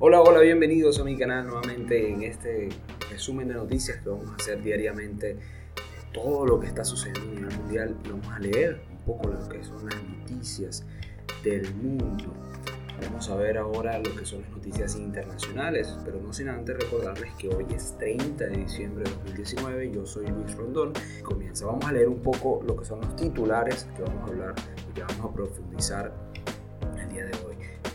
Hola, hola, bienvenidos a mi canal nuevamente en este resumen de noticias que vamos a hacer diariamente todo lo que está sucediendo a nivel mundial vamos a leer un poco lo que son las noticias del mundo. Vamos a ver ahora lo que son las noticias internacionales, pero no sin antes recordarles que hoy es 30 de diciembre de 2019, yo soy Luis Rondón. Comienza, vamos a leer un poco lo que son los titulares que vamos a hablar y que vamos a profundizar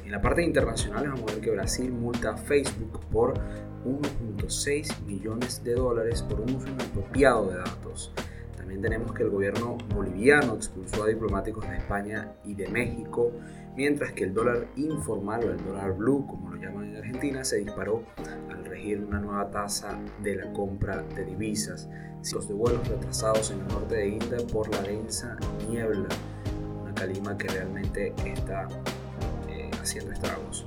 En la parte internacional vamos a ver que Brasil multa a Facebook por 1.6 millones de dólares por un uso inapropiado de datos. También tenemos que el gobierno boliviano expulsó a diplomáticos de España y de México, mientras que el dólar informal o el dólar blue, como lo llaman en Argentina, se disparó al regir una nueva tasa de la compra de divisas. Los de vuelos retrasados en el norte de India por la densa niebla, una calima que realmente está haciendo estragos.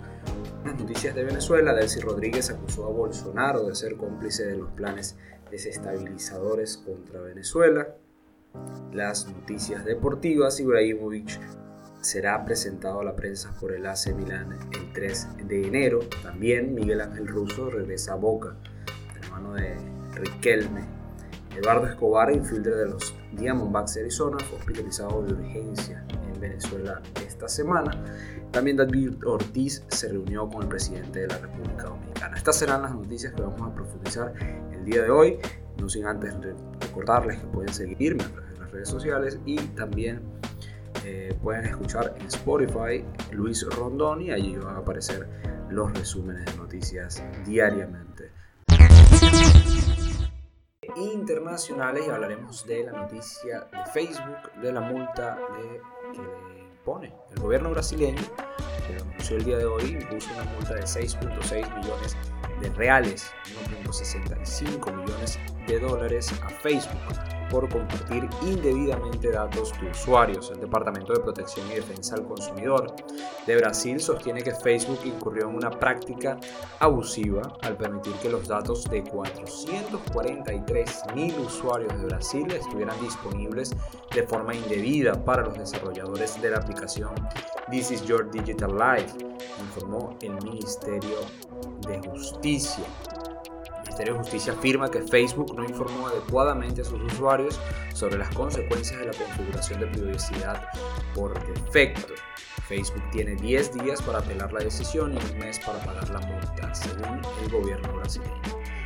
Las noticias de Venezuela, Delcy Rodríguez acusó a Bolsonaro de ser cómplice de los planes desestabilizadores contra Venezuela. Las noticias deportivas, Ibrahimovic será presentado a la prensa por el AC Milán el 3 de enero. También Miguel Ángel Russo regresa a Boca, hermano de Riquelme. Eduardo Escobar, infielder de los Diamondbacks de Arizona, fue hospitalizado de urgencia en Venezuela esta semana. También David Ortiz se reunió con el presidente de la República Dominicana. Estas serán las noticias que vamos a profundizar el día de hoy. No sin antes recordarles que pueden seguirme a través de las redes sociales y también eh, pueden escuchar en Spotify Luis Rondón y allí van a aparecer los resúmenes de noticias diariamente. Internacionales y hablaremos de la noticia de Facebook de la multa de, que el gobierno brasileño, que lo anunció el día de hoy, impuso una multa de 6.6 millones de reales, 1.65 millones de dólares a Facebook por compartir indebidamente datos de usuarios. El Departamento de Protección y Defensa al Consumidor de Brasil sostiene que Facebook incurrió en una práctica abusiva al permitir que los datos de 443 mil usuarios de Brasil estuvieran disponibles de forma indebida para los desarrolladores de la aplicación This is Your Digital Life, informó el Ministerio de Justicia. Ministerio de Justicia afirma que Facebook no informó adecuadamente a sus usuarios sobre las consecuencias de la configuración de privacidad por defecto. Facebook tiene 10 días para apelar la decisión y un mes para pagar la multa, según el gobierno brasileño.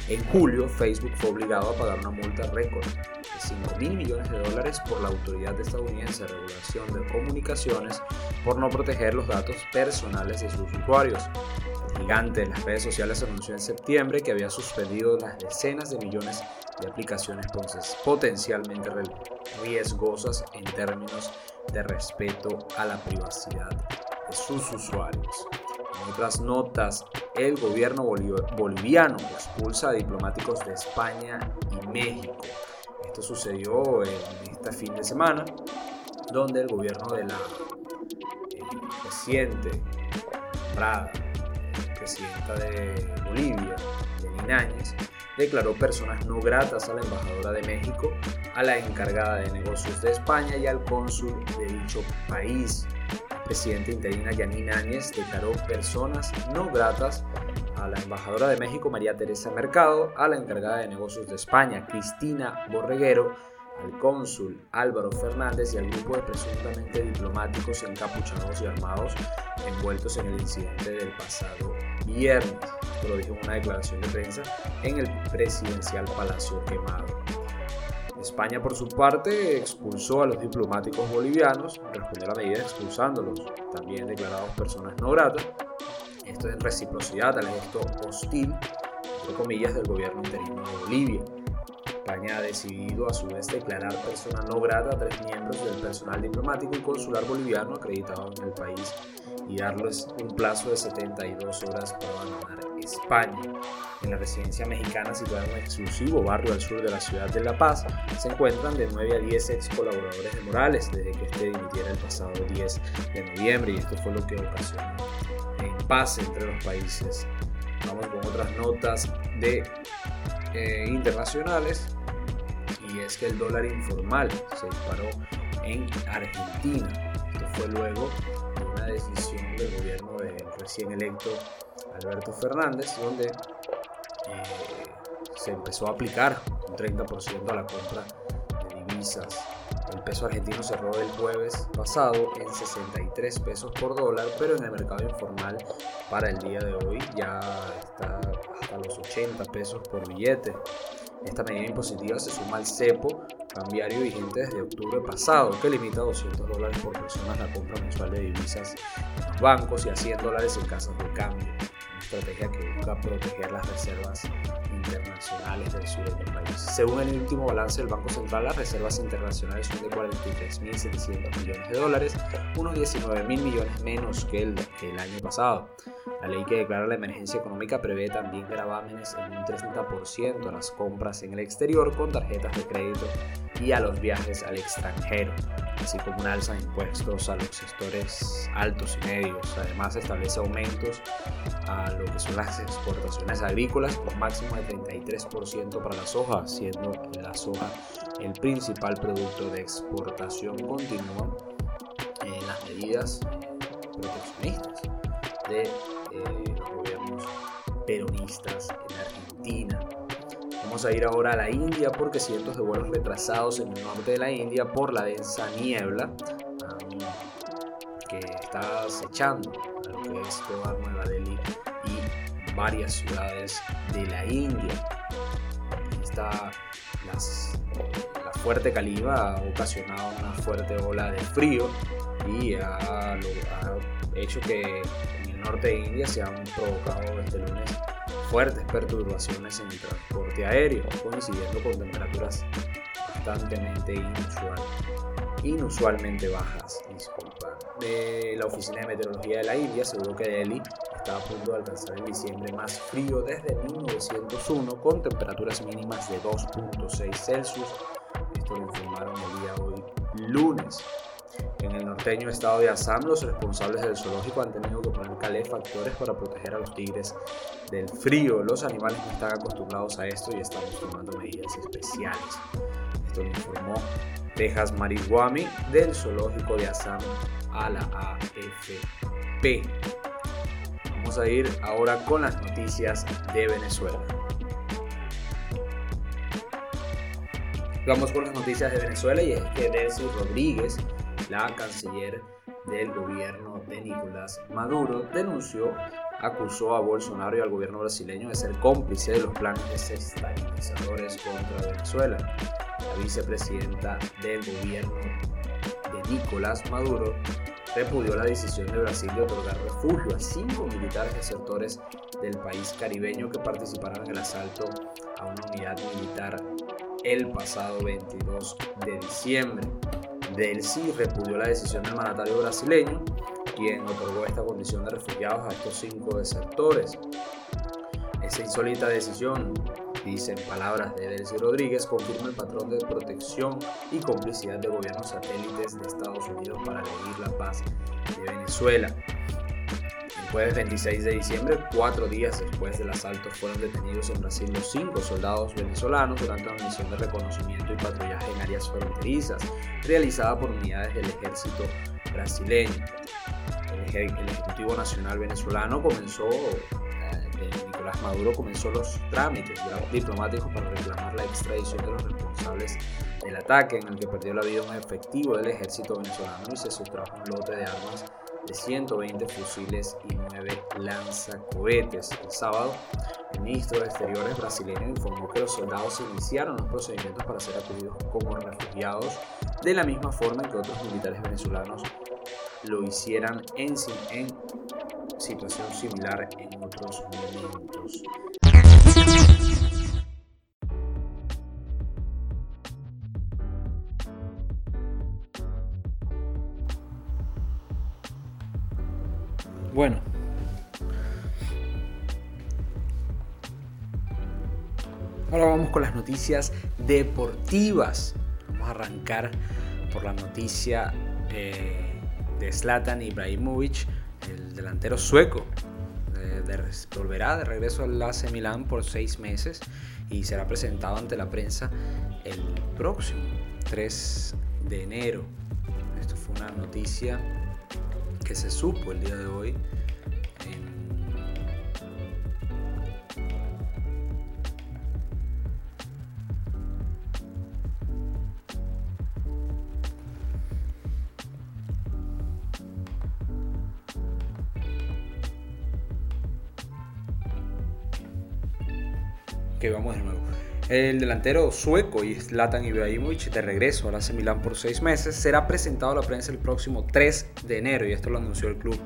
En julio, Facebook fue obligado a pagar una multa récord de 5 mil millones de dólares por la Autoridad Estadounidense de Regulación de Comunicaciones por no proteger los datos personales de sus usuarios gigante de las redes sociales anunció en septiembre que había suspendido las decenas de millones de aplicaciones potencialmente riesgosas en términos de respeto a la privacidad de sus usuarios. En otras notas, el gobierno boliviano expulsa a diplomáticos de España y México. Esto sucedió en este fin de semana, donde el gobierno de la eh, reciente Prada presidenta de Bolivia, Lenín Áñez, declaró personas no gratas a la embajadora de México, a la encargada de negocios de España y al cónsul de dicho país. Presidenta interina Yanín Áñez declaró personas no gratas a la embajadora de México María Teresa Mercado, a la encargada de negocios de España Cristina Borreguero, al cónsul Álvaro Fernández y al grupo de presuntamente diplomáticos encapuchados y armados envueltos en el incidente del pasado viernes. Lo dijo en una declaración de prensa en el presidencial Palacio Quemado. España, por su parte, expulsó a los diplomáticos bolivianos, respondió a la medida expulsándolos, también declarados personas no gratas. Esto es en reciprocidad al gesto hostil, entre comillas, del gobierno interino de Bolivia. España ha decidido a su vez declarar persona no grata a tres miembros del personal diplomático y consular boliviano acreditado en el país y darles un plazo de 72 horas para abandonar España. En la residencia mexicana situada en un exclusivo barrio al sur de la ciudad de La Paz, se encuentran de 9 a 10 ex colaboradores de Morales desde que este dimitiera el pasado 10 de noviembre y esto fue lo que ocasionó en paz entre los países. Vamos con otras notas de eh, internacionales y es que el dólar informal se disparó en Argentina. Esto fue luego de una decisión del gobierno del recién electo Alberto Fernández, donde eh, se empezó a aplicar un 30% a la compra de divisas. El peso argentino cerró el jueves pasado en 63 pesos por dólar, pero en el mercado informal para el día de hoy ya está hasta los 80 pesos por billete. Esta medida impositiva se suma al cepo cambiario vigente desde octubre pasado, que limita a 200 dólares por persona la compra mensual de divisas en los bancos y a 100 dólares en casas de cambio. Estrategia que busca proteger las reservas internacionales del sur del país. Según el último balance del Banco Central, las reservas internacionales son de 43.700 millones de dólares, unos 19.000 millones menos que el, que el año pasado. La ley que declara la emergencia económica prevé también gravámenes en un 30% a las compras en el exterior con tarjetas de crédito y a los viajes al extranjero, así como un alza de impuestos a los sectores altos y medios. Además, establece aumentos a lo que son las exportaciones agrícolas por máximo de 33% para la soja, siendo la soja el principal producto de exportación. Continúan en las medidas proteccionistas de eh, los gobiernos peronistas en Argentina. Vamos a ir ahora a la India porque cientos de vuelos retrasados en el norte de la India por la densa niebla que está acechando a lo que es Nueva Delhi y varias ciudades de la India. Está la fuerte caliba ha ocasionado una fuerte ola de frío y ha, ha hecho que norte de India se han provocado este lunes fuertes perturbaciones en el transporte aéreo, coincidiendo con temperaturas bastante inusual, inusualmente bajas. Disculpa. De la Oficina de Meteorología de la India aseguró que Delhi está a punto de alcanzar el diciembre más frío desde 1901 con temperaturas mínimas de 2.6 Celsius. El norteño estado de Assam, los responsables del zoológico han tenido que poner calefactores para proteger a los tigres del frío. Los animales no están acostumbrados a esto y estamos tomando medidas especiales. Esto lo informó Texas Marihuami del zoológico de Assam a la AFP. Vamos a ir ahora con las noticias de Venezuela. Vamos con las noticias de Venezuela y es que Delcy Rodríguez la canciller del gobierno de Nicolás Maduro denunció, acusó a Bolsonaro y al gobierno brasileño de ser cómplice de los planes desestabilizadores contra Venezuela. La vicepresidenta del gobierno de Nicolás Maduro repudió la decisión de Brasil de otorgar refugio a cinco militares desertores del país caribeño que participaron en el asalto a una unidad militar el pasado 22 de diciembre. Delcy repudió la decisión del mandatario brasileño, quien otorgó esta condición de refugiados a estos cinco desertores. Esa insólita decisión, dicen palabras de Delcy Rodríguez, confirma el patrón de protección y complicidad de gobiernos satélites de Estados Unidos para elegir la paz de Venezuela jueves 26 de diciembre, cuatro días después del asalto, fueron detenidos en Brasil los cinco soldados venezolanos durante una misión de reconocimiento y patrullaje en áreas fronterizas realizada por unidades del ejército brasileño. El, Ejecutivo Nacional venezolano comenzó, eh, Nicolás Maduro comenzó los trámites diplomáticos para reclamar la extradición de los responsables del ataque en el que perdió la vida un efectivo del ejército venezolano y se sustrajo un lote de armas de 120 fusiles y 9 lanzacohetes. El sábado, el ministro de Exteriores brasileño informó que los soldados iniciaron los procedimientos para ser acogidos como refugiados de la misma forma que otros militares venezolanos lo hicieran en, en situación similar en otros momentos. Bueno. Ahora vamos con las noticias deportivas. Vamos a arrancar por la noticia eh, de Zlatan Ibrahimovic, el delantero sueco. volverá de regreso al AC Milán por seis meses y será presentado ante la prensa el próximo 3 de enero. Esto fue una noticia que se supo el día de hoy em, que vamos de nuevo. El delantero sueco y Zlatan Ibrahimovic, de regreso al AC Milán por seis meses, será presentado a la prensa el próximo 3 de enero y esto lo anunció el club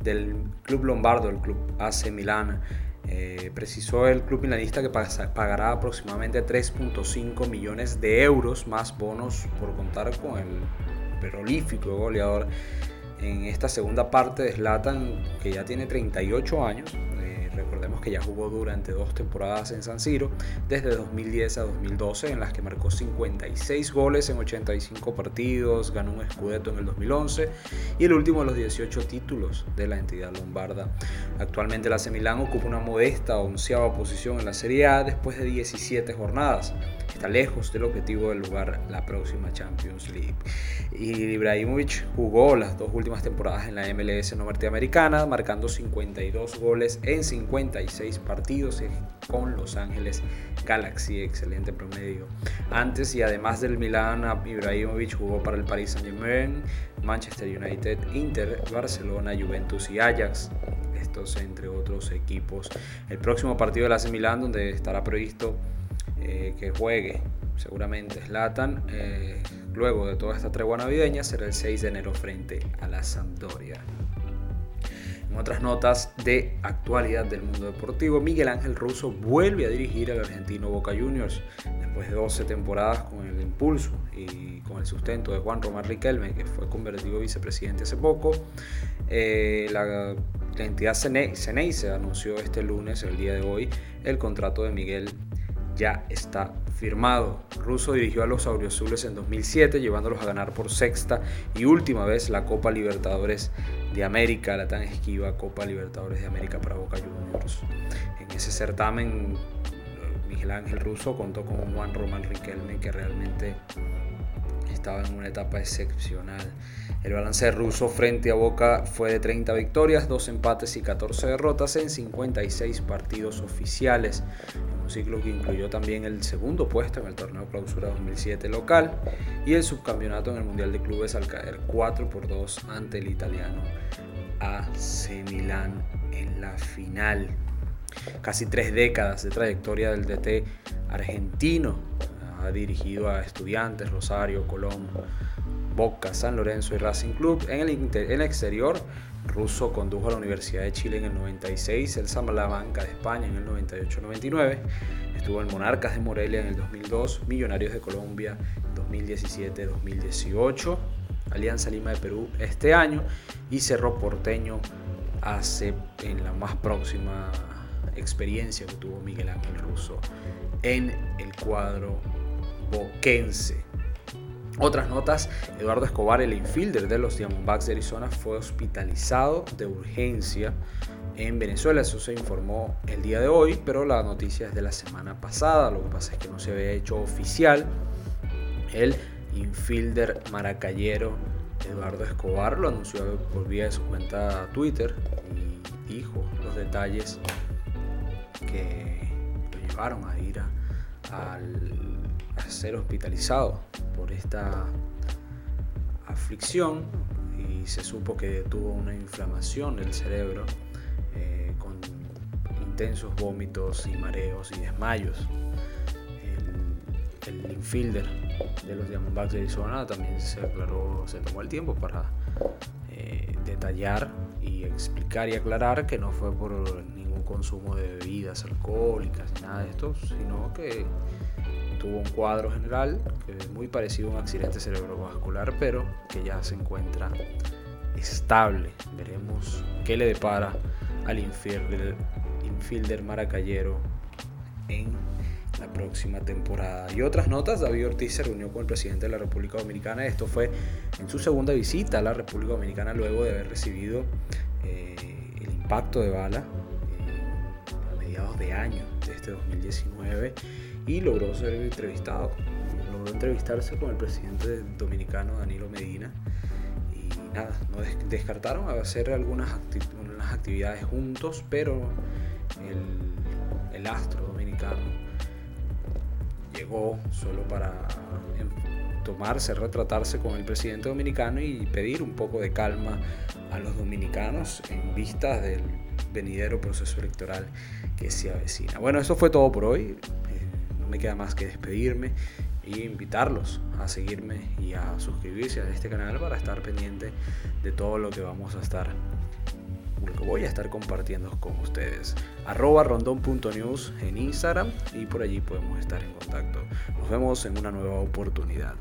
del club lombardo, el club AC Milán. Eh, precisó el club milanista que pagará aproximadamente 3.5 millones de euros más bonos por contar con el prolífico goleador en esta segunda parte de Zlatan, que ya tiene 38 años, Recordemos que ya jugó durante dos temporadas en San Siro, desde 2010 a 2012, en las que marcó 56 goles en 85 partidos, ganó un Scudetto en el 2011 y el último de los 18 títulos de la entidad lombarda. Actualmente la Milán ocupa una modesta onceava posición en la Serie A después de 17 jornadas está lejos del objetivo del lugar la próxima Champions League. Y Ibrahimovic jugó las dos últimas temporadas en la MLS norteamericana, marcando 52 goles en 56 partidos con Los Ángeles Galaxy, excelente promedio. Antes y además del Milan, Ibrahimovic jugó para el Paris Saint-Germain, Manchester United, Inter, Barcelona, Juventus y Ajax estos entre otros equipos. El próximo partido de la AC Milán, donde estará previsto eh, que juegue seguramente Slatan eh, luego de toda esta tregua navideña será el 6 de enero frente a la Sampdoria. En otras notas de actualidad del mundo deportivo, Miguel Ángel Russo vuelve a dirigir al argentino Boca Juniors después de 12 temporadas con el impulso y con el sustento de Juan Román Riquelme, que fue convertido vicepresidente hace poco. Eh, la, entidad Ceneice anunció este lunes, el día de hoy, el contrato de Miguel ya está firmado. Russo dirigió a los Auriazules en 2007, llevándolos a ganar por sexta y última vez la Copa Libertadores de América, la tan esquiva Copa Libertadores de América para Boca Juniors. En ese certamen, Miguel Ángel Russo contó con Juan Román Riquelme, que realmente estaba en una etapa excepcional. El balance ruso frente a Boca fue de 30 victorias, 2 empates y 14 derrotas en 56 partidos oficiales, un ciclo que incluyó también el segundo puesto en el torneo clausura 2007 local y el subcampeonato en el Mundial de Clubes al caer 4 por 2 ante el italiano AC Milan en la final. Casi tres décadas de trayectoria del DT argentino ha dirigido a Estudiantes, Rosario, Colón, Boca, San Lorenzo y Racing Club. En el, exterior, Russo condujo a la Universidad de Chile en el 96, el Salamanca de España en el 98-99, estuvo en Monarcas de Morelia en el 2002, Millonarios de Colombia 2017-2018, Alianza Lima de Perú este año y Cerro Porteño hace en la más próxima experiencia que tuvo Miguel Ángel Russo en el cuadro boquense. Otras notas, Eduardo Escobar, el infielder de los Diamondbacks de Arizona, fue hospitalizado de urgencia en Venezuela. Eso se informó el día de hoy, pero la noticia es de la semana pasada. Lo que pasa es que no se había hecho oficial. El infielder maracayero Eduardo Escobar lo anunció por vía de su cuenta Twitter y dijo los detalles que lo llevaron a ir al a ser hospitalizado por esta aflicción y se supo que tuvo una inflamación del cerebro eh, con intensos vómitos y mareos y desmayos. El, el infielder de los Diamondbacks de Arizona también se aclaró, se tomó el tiempo para eh, detallar y explicar y aclarar que no fue por ningún consumo de bebidas alcohólicas ni nada de esto, sino que tuvo un cuadro general que es muy parecido a un accidente cerebrovascular, pero que ya se encuentra estable. Veremos qué le depara al infielder, infielder maracayero en la próxima temporada. Y otras notas, David Ortiz se reunió con el presidente de la República Dominicana. Esto fue en su segunda visita a la República Dominicana luego de haber recibido eh, el impacto de bala eh, a mediados de año de este 2019 y logró ser entrevistado. Logró entrevistarse con el presidente dominicano Danilo Medina y nada, no descartaron hacer algunas, actividades juntos, pero el, el astro dominicano llegó solo para tomarse, retratarse con el presidente dominicano y pedir un poco de calma a los dominicanos en vista del venidero proceso electoral que se avecina. Bueno, eso fue todo por hoy. Me queda más que despedirme y invitarlos a seguirme y a suscribirse a este canal para estar pendiente de todo lo que vamos a estar que voy a estar compartiendo con ustedes. Arroba rondón.news en Instagram y por allí podemos estar en contacto. Nos vemos en una nueva oportunidad.